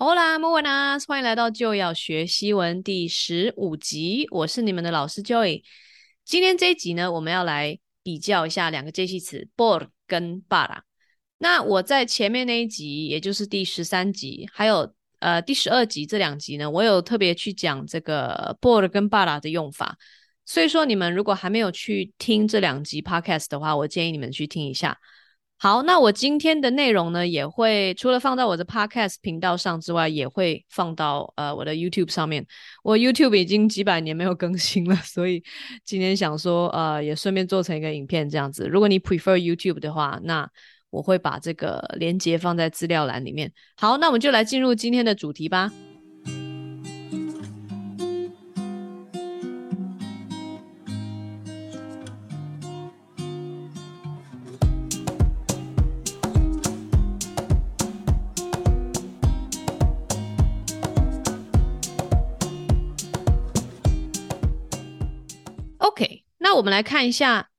Hola, muy buenas，欢迎来到就要学西文第十五集。我是你们的老师 Joy。今天这一集呢，我们要来比较一下两个介系词 por 跟 para。那我在前面那一集，也就是第十三集，还有呃第十二集这两集呢，我有特别去讲这个 por 跟 para 的用法。所以说，你们如果还没有去听这两集 podcast 的话，我建议你们去听一下。好，那我今天的内容呢，也会除了放到我的 Podcast 频道上之外，也会放到呃我的 YouTube 上面。我 YouTube 已经几百年没有更新了，所以今天想说，呃，也顺便做成一个影片这样子。如果你 prefer YouTube 的话，那我会把这个连接放在资料栏里面。好，那我们就来进入今天的主题吧。我们来看一下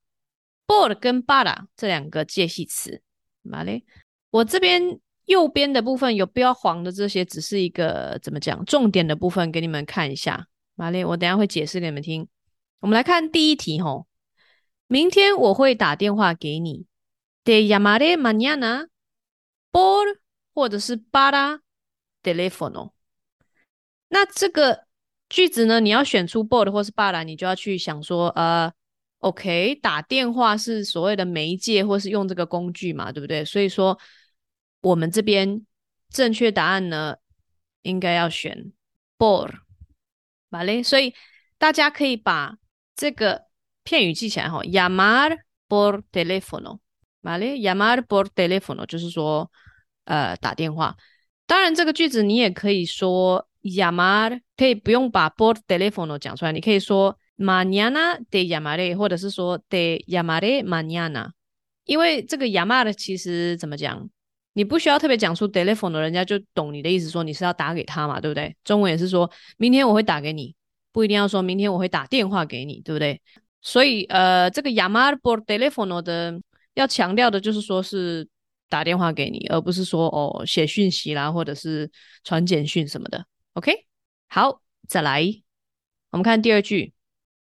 por 跟 para 这两个介系词。好嘞，我这边右边的部分有标黄的这些，只是一个怎么讲重点的部分给你们看一下。好嘞，我等一下会解释给你们听。我们来看第一题吼，明天我会打电话给你。Te llamaré mañana por 或者是 para teléfono。那这个句子呢，你要选出 por 或是 para，你就要去想说，呃。OK，打电话是所谓的媒介，或是用这个工具嘛，对不对？所以说，我们这边正确答案呢，应该要选 por，好嘞。所以大家可以把这个片语记起来哈，llamar por teléfono，好嘞，llamar por teléfono 就是说，呃，打电话。当然，这个句子你也可以说 llamar，可以不用把 por teléfono 讲出来，你可以说。Mañana te llamaré，或者是说 te llamaré mañana，因为这个 llamar 其实怎么讲，你不需要特别讲出 teléfono，人家就懂你的意思，说你是要打给他嘛，对不对？中文也是说明天我会打给你，不一定要说明天我会打电话给你，对不对？所以呃，这个 llamar por teléfono 的要强调的就是说是打电话给你，而不是说哦写讯息啦，或者是传简讯什么的。OK，好，再来，我们看第二句。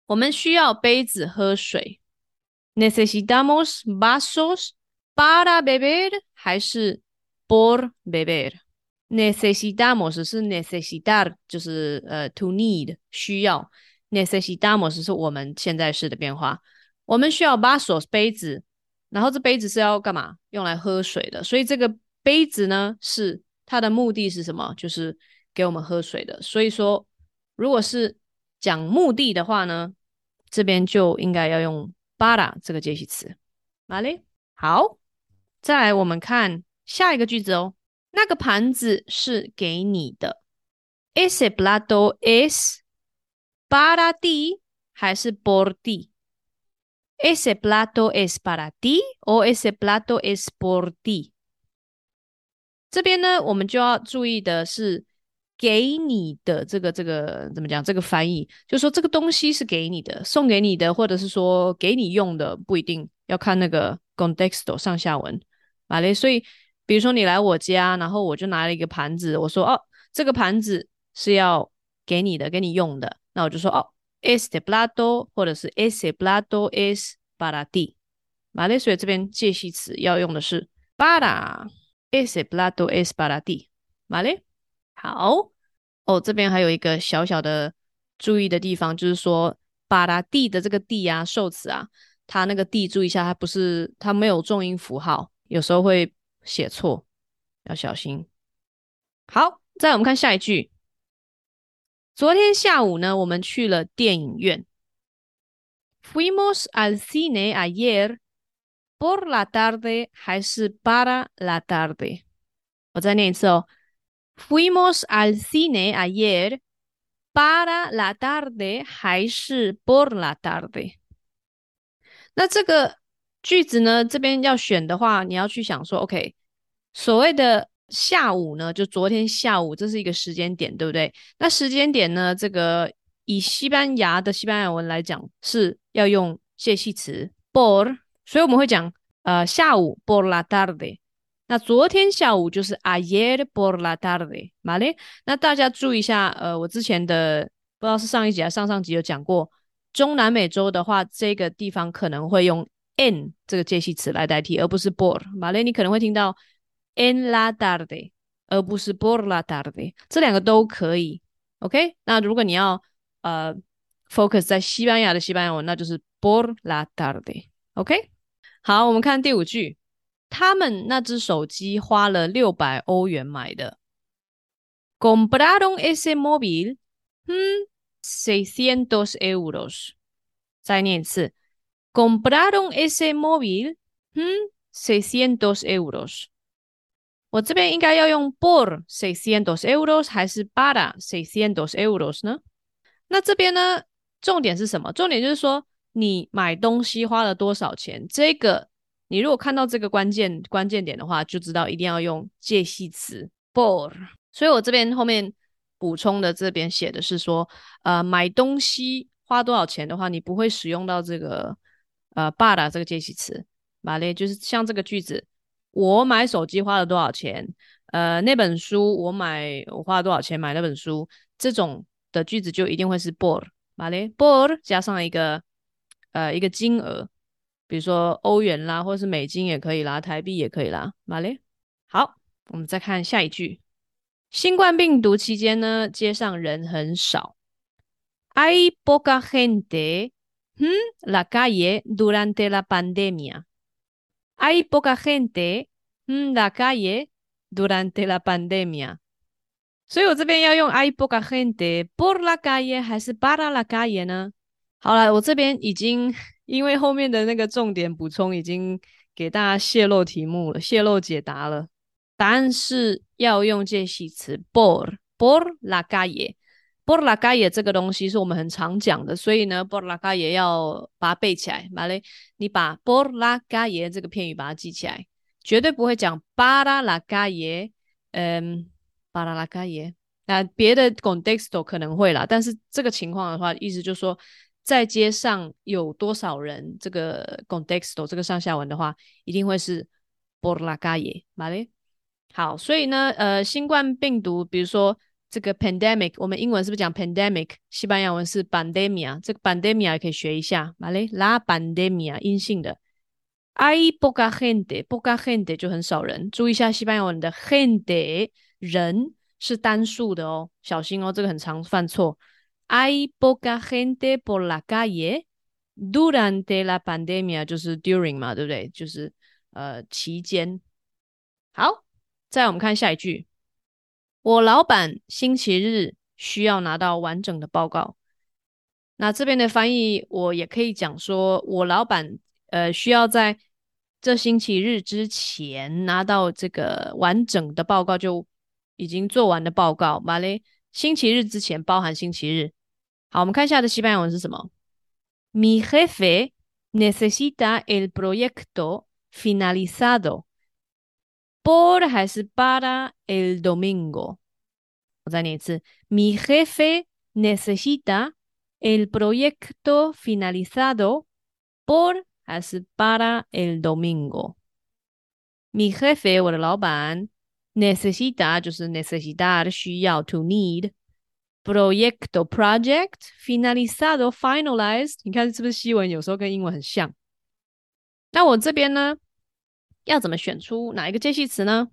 我们需要杯子喝水。Necesitamos vasos para beber 还是 por beber？Necesitamos 是 necesitar，就是呃 to need 需要。Necesitamos 是我们现在式的变化。我们需要 vasos 杯子，然后这杯子是要干嘛？用来喝水的。所以这个杯子呢，是它的目的是什么？就是给我们喝水的。所以说，如果是讲目的的话呢，这边就应该要用 para 这个介系词。好嘞，好，再来我们看下一个句子哦。那个盘子是给你的。Ese plato es para ti 还是 por ti？Ese plato es para ti o ese plato es por ti？这边呢，我们就要注意的是。给你的这个这个怎么讲？这个翻译就是说这个东西是给你的，送给你的，或者是说给你用的，不一定要看那个 contexto 上下文，好嘞。所以比如说你来我家，然后我就拿了一个盘子，我说哦，这个盘子是要给你的，给你用的，那我就说哦，este plato 或者是 ese plato es para ti，好嘞。所以这边介系词要用的是 para，ese plato es para ti，好嘞。好哦，这边还有一个小小的注意的地方，就是说，para ti 的这个 ti 啊，受词啊，它那个 ti 注意一下，它不是，它没有重音符号，有时候会写错，要小心。好，再来我们看下一句。昨天下午呢，我们去了电影院。Fuimos al cine ayer por la tarde 还是 para la tarde？我再念一次哦。Fuimos al cine ayer para la tarde 还是 por la tarde？那这个句子呢，这边要选的话，你要去想说，OK，所谓的下午呢，就昨天下午，这是一个时间点，对不对？那时间点呢，这个以西班牙的西班牙文来讲，是要用介系词 por，所以我们会讲呃下午 por la tarde。那昨天下午就是 ayer por la tarde，vale？那大家注意一下，呃，我之前的不知道是上一集还是上上集有讲过，中南美洲的话，这个地方可能会用 en 这个介系词来代替，而不是 por，vale？你可能会听到 en la tarde，而不是 por la tarde，这两个都可以，OK？那如果你要呃 focus 在西班牙的西班牙文，那就是 por la tarde，OK？好，我们看第五句。他们那只手机花了六百欧元买的。Compraron ese móvil, 嗯，seiscientos euros。再念一次。Compraron ese móvil, 嗯，seiscientos euros。我这边应该要用 por seiscientos euros 还是 para seiscientos euros 呢？那这边呢，重点是什么？重点就是说你买东西花了多少钱？这个。你如果看到这个关键关键点的话，就知道一定要用介系词 por。所以我这边后面补充的这边写的是说，呃，买东西花多少钱的话，你不会使用到这个呃 b a r 这个介系词。马列就是像这个句子，我买手机花了多少钱？呃，那本书我买我花了多少钱买那本书？这种的句子就一定会是 por。马列 por 加上一个呃一个金额。比如说欧元啦，或者是美金也可以啦，台币也可以啦。马嘞，好，我们再看下一句。新冠病毒期间呢，街上人很少。Hay poca gente en la calle durante la pandemia. Hay poca gente en la calle durante la pandemia. 所以我这边要用 hay poca gente por la calle 还是 para la calle 呢？好了，我这边已经。因为后面的那个重点补充已经给大家泄露题目了，泄露解答了。答案是要用介系词 por por la calle por la calle 这个东西是我们很常讲的，所以呢 por la calle 要把它背起来。马雷，你把 por la calle 这个片语把它记起来，绝对不会讲 para la calle，嗯，para la calle。那别的 contexto 可能会啦，但是这个情况的话，意思就是说。在街上有多少人这个 contexto 这个上下文的话，一定会是 borraca 耶马嘞。好，所以呢，呃，新冠病毒，比如说这个 pandemic，我们英文是不是讲 pandemic？西班牙文是 pandemia，这个 pandemia 也可以学一下，马嘞，la pandemia，阴性的。Ay poca gente，poca gente 就很少人。注意一下西班牙文的 gente 人是单数的哦，小心哦，这个很常犯错。Hay poca gente por la calle durante la pandemia，就是 during 嘛，对不对？就是呃期间。好，再我们看下一句。我老板星期日需要拿到完整的报告。那这边的翻译我也可以讲说，我老板呃需要在这星期日之前拿到这个完整的报告，就已经做完的报告。马嘞。星期日之前包含星期日。好，我们看一下的西班牙文是什么？Mi jefe necesita el proyecto finalizado por 还是 para el domingo？我再念一次：Mi jefe necesita el proyecto finalizado por 还是 para el domingo？Mi jefe，我的老板 ，necesita 就是 necesitar 需要 to need。Proyecto project finalizado finalized，你看是不是西文有时候跟英文很像？那我这边呢，要怎么选出哪一个介系词呢？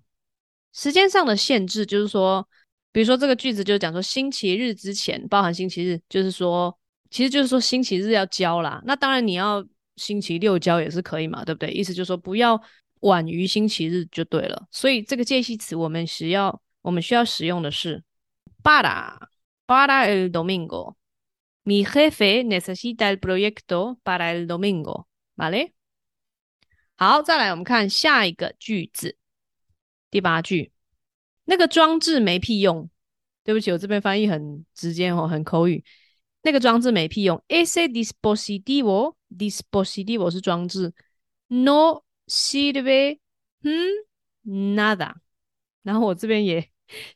时间上的限制就是说，比如说这个句子就是讲说星期日之前包含星期日，就是说，其实就是说星期日要交啦。那当然你要星期六交也是可以嘛，对不对？意思就是说不要晚于星期日就对了。所以这个介系词我们需要我们需要使用的是 para。Para el domingo, mi jefe necesita el proyecto para el domingo, ¿vale? 好，再来我们看下一个句子，第八句，那个装置没屁用。对不起，我这边翻译很直接哦，很口语。那个装置没屁用。Ese dispositivo, dispositivo 是装置，no sirve, 嗯，nada。然后我这边也。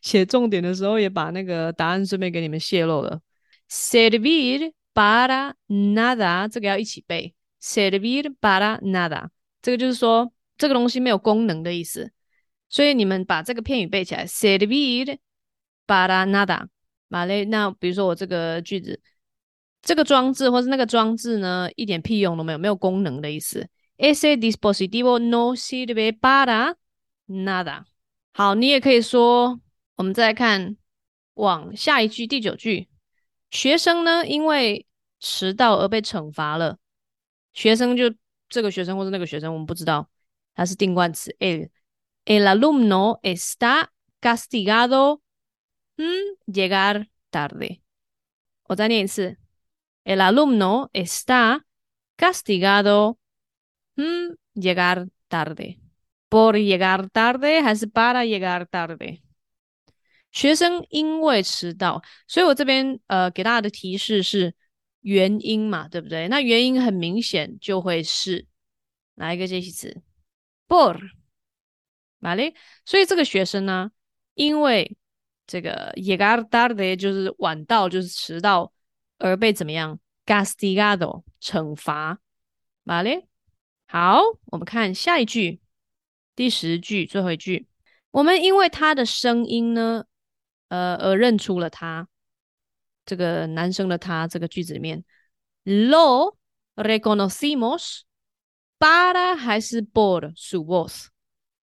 写重点的时候，也把那个答案顺便给你们泄露了。Servir para nada，这个要一起背。Servir para nada，这个就是说这个东西没有功能的意思。所以你们把这个片语背起来，servir para nada。马雷，那比如说我这个句子，这个装置或是那个装置呢，一点屁用都没有，没有功能的意思。Ese dispositivo no sirve para nada。好，你也可以说，我们再来看往下一句第九句，学生呢因为迟到而被惩罚了。学生就这个学生或是那个学生，我们不知道，它是定冠词。El el alumno está castigado。嗯，llegar tarde。我再念一次，el alumno está castigado。嗯，llegar tarde，por llegar tarde 还是 para llegar tarde？学生因为迟到，所以我这边呃给大家的提示是原因嘛，对不对？那原因很明显就会是哪一个介系词？por，哎，所以这个学生呢，因为这个 llegar tarde 就是晚到，就是迟到，而被怎么样 castigado 惩罚，哎？好，我们看下一句，第十句最后一句。我们因为他的声音呢，呃，而认出了他。这个男生的他，这个句子里面，lo reconocimos para 还是 por su voz？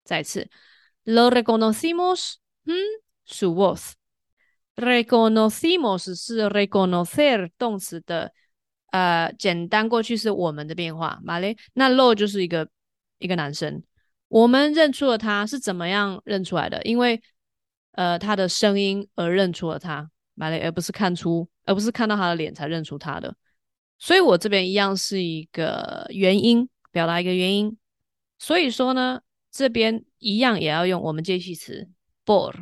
再次，lo reconocimos，嗯。Su voz，reconocimos 是 reconocer 动词的呃简单过去是我们的变化马雷那 lo 就是一个一个男生，我们认出了他是怎么样认出来的？因为呃他的声音而认出了他马雷而不是看出，而不是看到他的脸才认出他的。所以我这边一样是一个原因，表达一个原因。所以说呢，这边一样也要用我们介系词 por。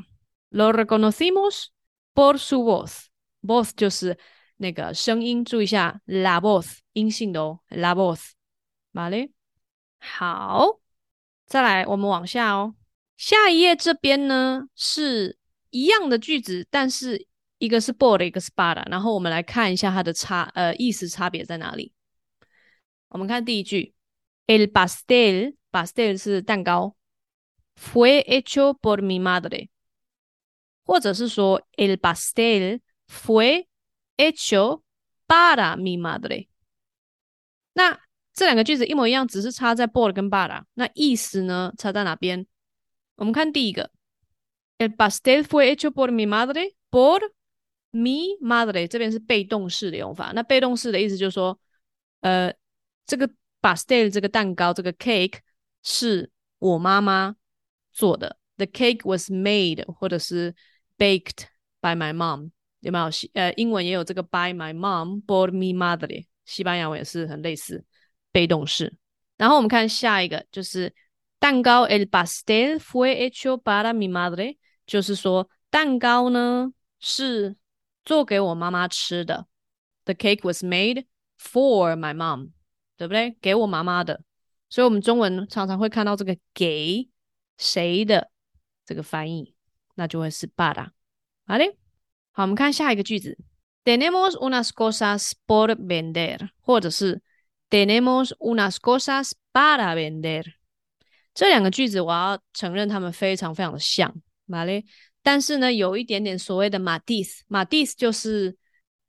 Lo reconocimos por su voz. Voz 就是那个声音，注意一下，la voz 阴性的哦，la voz，vale？好，再来，我们往下哦。下一页这边呢是一样的句子，但是一个是 board，一个是 para。然后我们来看一下它的差，呃，意思差别在哪里。我们看第一句，El pastel，pastel 是蛋糕，fue hecho por mi madre。或者是说，el pastel fue hecho para mi madre。那这两个句子一模一样，只是差在 por 跟 para。那意思呢，差在哪边？我们看第一个，el pastel fue hecho por mi madre，por mi madre 这边是被动式的用法。那被动式的意思就是说，呃，这个 pastel 这个蛋糕这个 cake 是我妈妈做的，the cake was made，或者是。Baked by my mom，有没有？呃，英文也有这个 by my mom，por mi madre。西班牙文也是很类似，被动式。然后我们看下一个，就是蛋糕，el pastel fue hecho para mi madre，就是说蛋糕呢是做给我妈妈吃的。The cake was made for my mom，对不对？给我妈妈的。所以我们中文常常会看到这个给谁的这个翻译。那就会是 para，好嘞。好，我们看下一个句子，tenemos unas cosas por vender，或者是 tenemos unas cosas para vender。这两个句子我要承认它们非常非常的像，马嘞。但是呢，有一点点所谓的 matiz，matiz 就是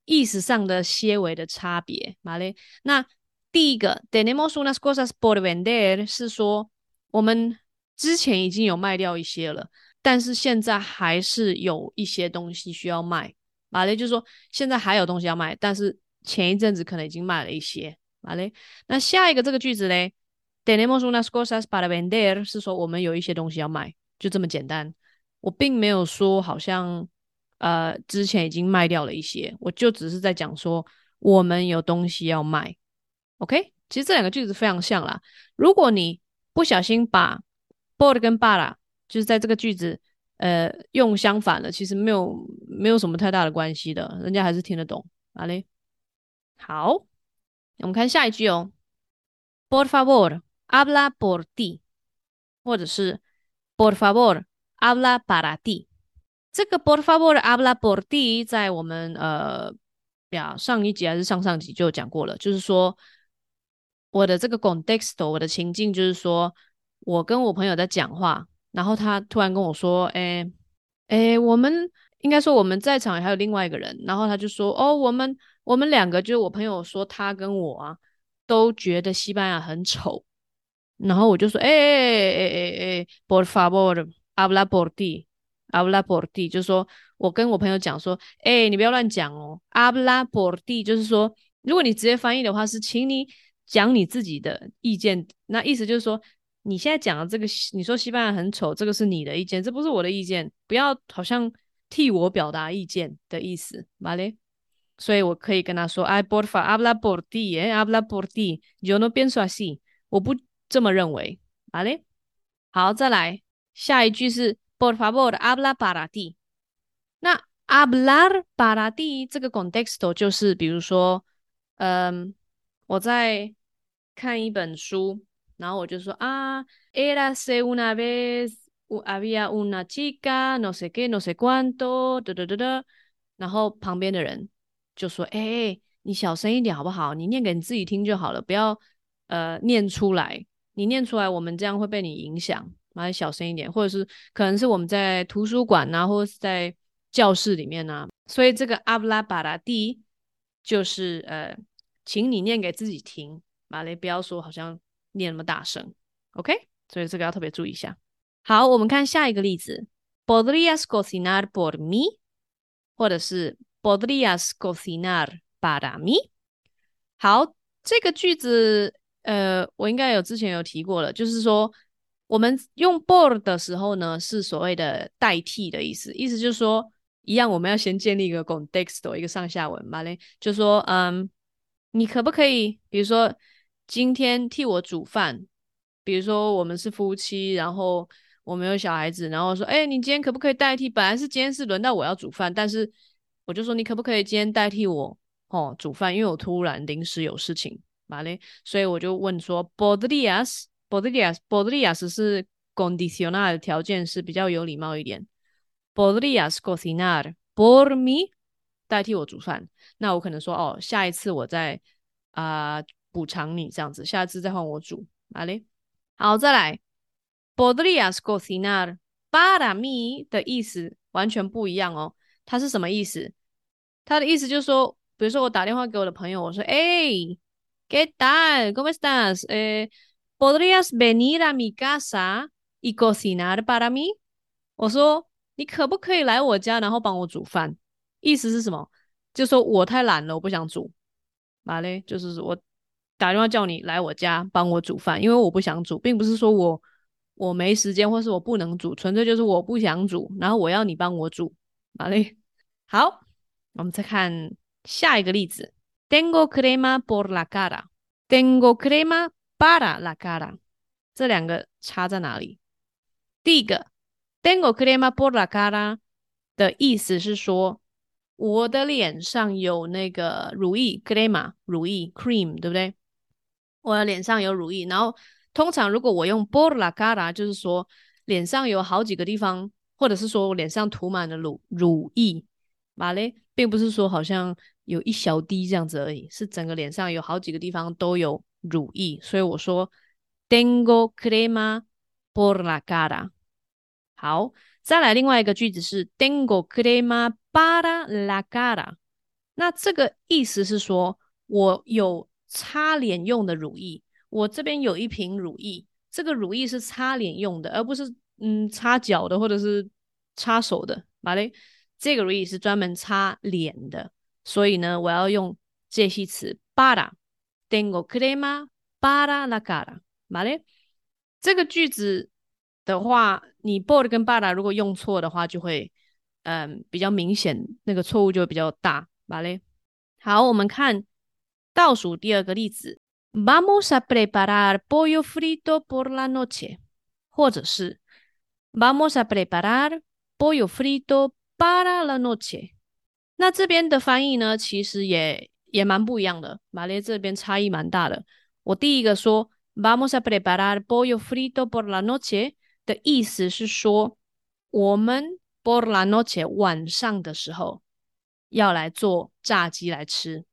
意思上的些微的差别，马嘞。那第一个 tenemos unas cosas por vender 是说我们之前已经有卖掉一些了。但是现在还是有一些东西需要卖，马雷就是说现在还有东西要卖，但是前一阵子可能已经卖了一些，马雷。那下一个这个句子嘞，tenemos unas cosas para vender 是说我们有一些东西要卖，就这么简单。我并没有说好像呃之前已经卖掉了一些，我就只是在讲说我们有东西要卖。OK，其实这两个句子非常像啦。如果你不小心把 board 跟 para 就是在这个句子，呃，用相反了，其实没有没有什么太大的关系的，人家还是听得懂。好嘞，好，我们看下一句哦。Por favor, habla por ti，或者是 Por favor, habla para ti。这个 Por favor, habla por ti 在我们呃呀上一集还是上上集就讲过了，就是说我的这个 context，我的情境就是说我跟我朋友在讲话。然后他突然跟我说：“哎哎，我们应该说我们在场还有另外一个人。”然后他就说：“哦，我们我们两个就是我朋友说他跟我啊都觉得西班牙很丑。”然后我就说：“哎哎哎哎哎，por favor，habla por ti，habla por ti，就是说我跟我朋友讲说：哎，你不要乱讲哦，habla por ti，就是说如果你直接翻译的话是请你讲你自己的意见，那意思就是说。”你现在讲的这个，你说西班牙很丑，这个是你的意见，这不是我的意见，不要好像替我表达意见的意思，¿vale？所以我可以跟他说，Ay, porfa, habla por ti, eh, habla por ti, yo no pienso así，我不这么认为，¿vale？好，再来下一句是 por favor, habla para ti。那 hablar para ti 这个 contexto 就是，比如说，嗯，我在看一本书。然后我就说啊，érase una vez había una chica no sé qué no sé cuánto，哒哒哒哒。然后旁边的人就说：“哎哎，你小声一点好不好？你念给你自己听就好了，不要呃念出来。你念出来，我们这样会被你影响。还是小声一点，或者是可能是我们在图书馆呐，或者是在教室里面呐。所以这个 habla para ti 就是呃，请你念给自己听，马雷不要说好像。”念那么大声，OK？所以这个要特别注意一下。好，我们看下一个例子：Podrías cocinar por mí，或者是 Podrías cocinar para mí。好，这个句子，呃，我应该有之前有提过了，就是说我们用 por 的时候呢，是所谓的代替的意思，意思就是说，一样我们要先建立一个 context，一个上下文嘛嘞，就说，嗯，你可不可以，比如说。今天替我煮饭，比如说我们是夫妻，然后我们有小孩子，然后说，哎，你今天可不可以代替？本来是今天是轮到我要煮饭，但是我就说你可不可以今天代替我哦煮饭？因为我突然临时有事情，嘛嘞，所以我就问说，podrías，podrías，podrías 是 condicional 的条件是比较有礼貌一点，podrías cocinar por mí，代替我煮饭，那我可能说，哦，下一次我再啊。呃补偿你这样子，下次再换我煮，好嘞。好，再来，Podrías cocinar para mí 的意思完全不一样哦。它是什么意思？它的意思就是说，比如说我打电话给我的朋友，我说：“哎，¿qué tal? ¿Cómo estás? 哎，Podrías venir a mi casa y cocinar para mí？” 我说：“你可不可以来我家，然后帮我煮饭？”意思是什么？就说我太懒了，我不想煮，好嘞，就是我。打电话叫你来我家帮我煮饭，因为我不想煮，并不是说我我没时间或是我不能煮，纯粹就是我不想煮，然后我要你帮我煮，好嘞。好，我们再看下一个例子：Tengo crema por la cara，Tengo crema para la cara，这两个差在哪里？第一个，Tengo crema por la cara 的意思是说我的脸上有那个乳液，crema 乳液，cream，对不对？我的脸上有乳液，然后通常如果我用 por la cara，就是说脸上有好几个地方，或者是说我脸上涂满了乳乳液，嘛嘞，并不是说好像有一小滴这样子而已，是整个脸上有好几个地方都有乳液，所以我说 tengo crema por la cara。好，再来另外一个句子是 tengo crema para la cara，那这个意思是说我有。擦脸用的乳液，我这边有一瓶乳液，这个乳液是擦脸用的，而不是嗯擦脚的或者是擦手的，马嘞，这个乳液是专门擦脸的，所以呢，我要用介系词 para，tengo crema para la cara，好嘞，这个句子的话，你 por 跟 para 如果用错的话，就会嗯比较明显，那个错误就会比较大，马嘞，好，我们看。倒数第二个例子，Vamos a preparar pollo frito por la noche，或者是 Vamos a preparar pollo frito para la noche。那这边的翻译呢，其实也也蛮不一样的，马列这边差异蛮大的。我第一个说 Vamos a preparar pollo frito por la noche 的意思是说，我们 por la noche 晚上的时候要来做炸鸡来吃。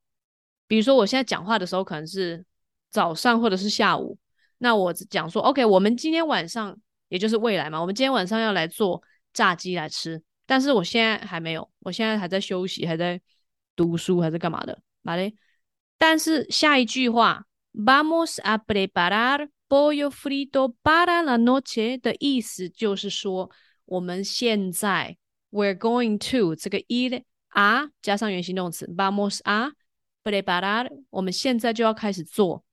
比如说，我现在讲话的时候可能是早上或者是下午，那我讲说，OK，我们今天晚上也就是未来嘛。我们今天晚上要来做炸鸡来吃，但是我现在还没有，我现在还在休息，还在读书，还是干嘛的？好嘞。但是下一句话，Vamos a preparar pollo frito para la noche 的意思就是说，我们现在 we're going to 这个 ir a 加上原形动词，Vamos a preparar，我们现在就要开始做。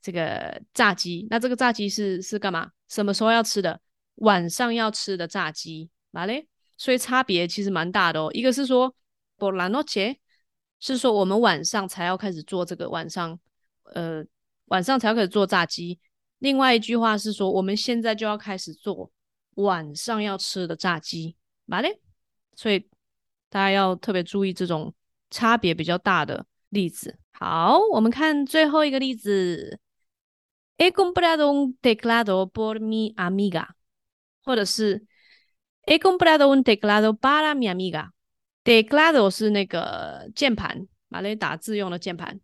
这个炸鸡，那这个炸鸡是是干嘛？什么时候要吃的？晚上要吃的炸鸡，嘛嘞？所以差别其实蛮大的哦。一个是说，por la noche，是说我们晚上才要开始做这个晚上，呃，晚上才要开始做炸鸡。另外一句话是说，我们现在就要开始做晚上要吃的炸鸡，嘛嘞？所以大家要特别注意这种差别比较大的例子。好，我们看最后一个例子。He comprado un teclado por mi amiga，或者是 He comprado un teclado para mi amiga。Teclado 是那个键盘，拿来打字用的键盘。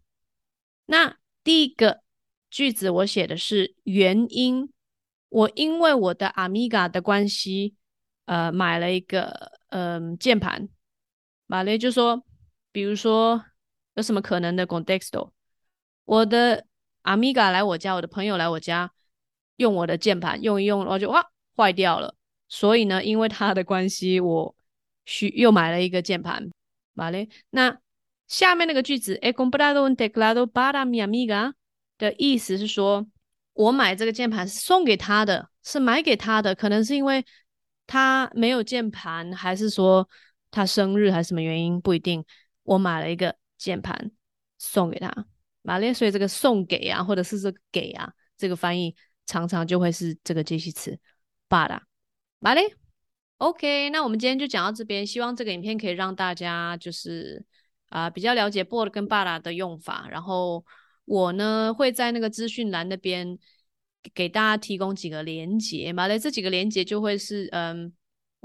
那第一个句子我写的是原因，我因为我的 amiga 的关系，呃，买了一个嗯、呃、键盘。马雷就说，比如说有什么可能的 contexto，我的。阿米嘎来我家，我的朋友来我家，用我的键盘用一用，然后就哇坏掉了。所以呢，因为他的关系，我需又买了一个键盘。好嘞，那下面那个句子 e comprado un teclado para mi amiga 的意思是说，我买这个键盘是送给他的，是买给他的，可能是因为他没有键盘，还是说他生日，还是什么原因，不一定。我买了一个键盘送给他。马列，所以这个送给啊，或者是这个给啊，这个翻译常常就会是这个介系词 para。马列，OK，那我们今天就讲到这边，希望这个影片可以让大家就是啊、比较了解 board 跟 para 的用法。然后我呢会在那个资讯栏那边给大家提供几个连结，马列这几个连结就会是嗯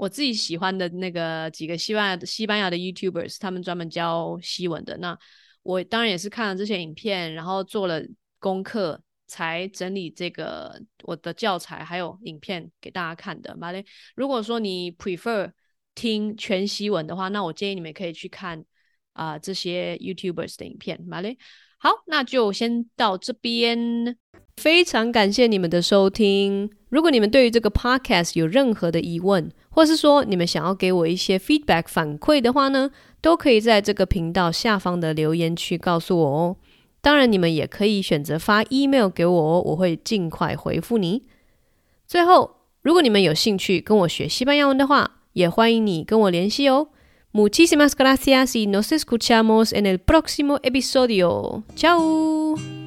我自己喜欢的那个几个西班牙西班牙的 YouTubers，他们专门教西文的那。我当然也是看了这些影片，然后做了功课，才整理这个我的教材还有影片给大家看的。马雷，如果说你 prefer 听全西文的话，那我建议你们可以去看啊、呃、这些 YouTubers 的影片。马雷，好，那就先到这边。非常感谢你们的收听。如果你们对于这个 podcast 有任何的疑问，或是说你们想要给我一些 feedback 反馈的话呢，都可以在这个频道下方的留言区告诉我哦。当然，你们也可以选择发 email 给我哦，我会尽快回复你。最后，如果你们有兴趣跟我学西班牙文的话，也欢迎你跟我联系哦。Muchísimas gracias y nos escuchamos en el próximo episodio. Chao.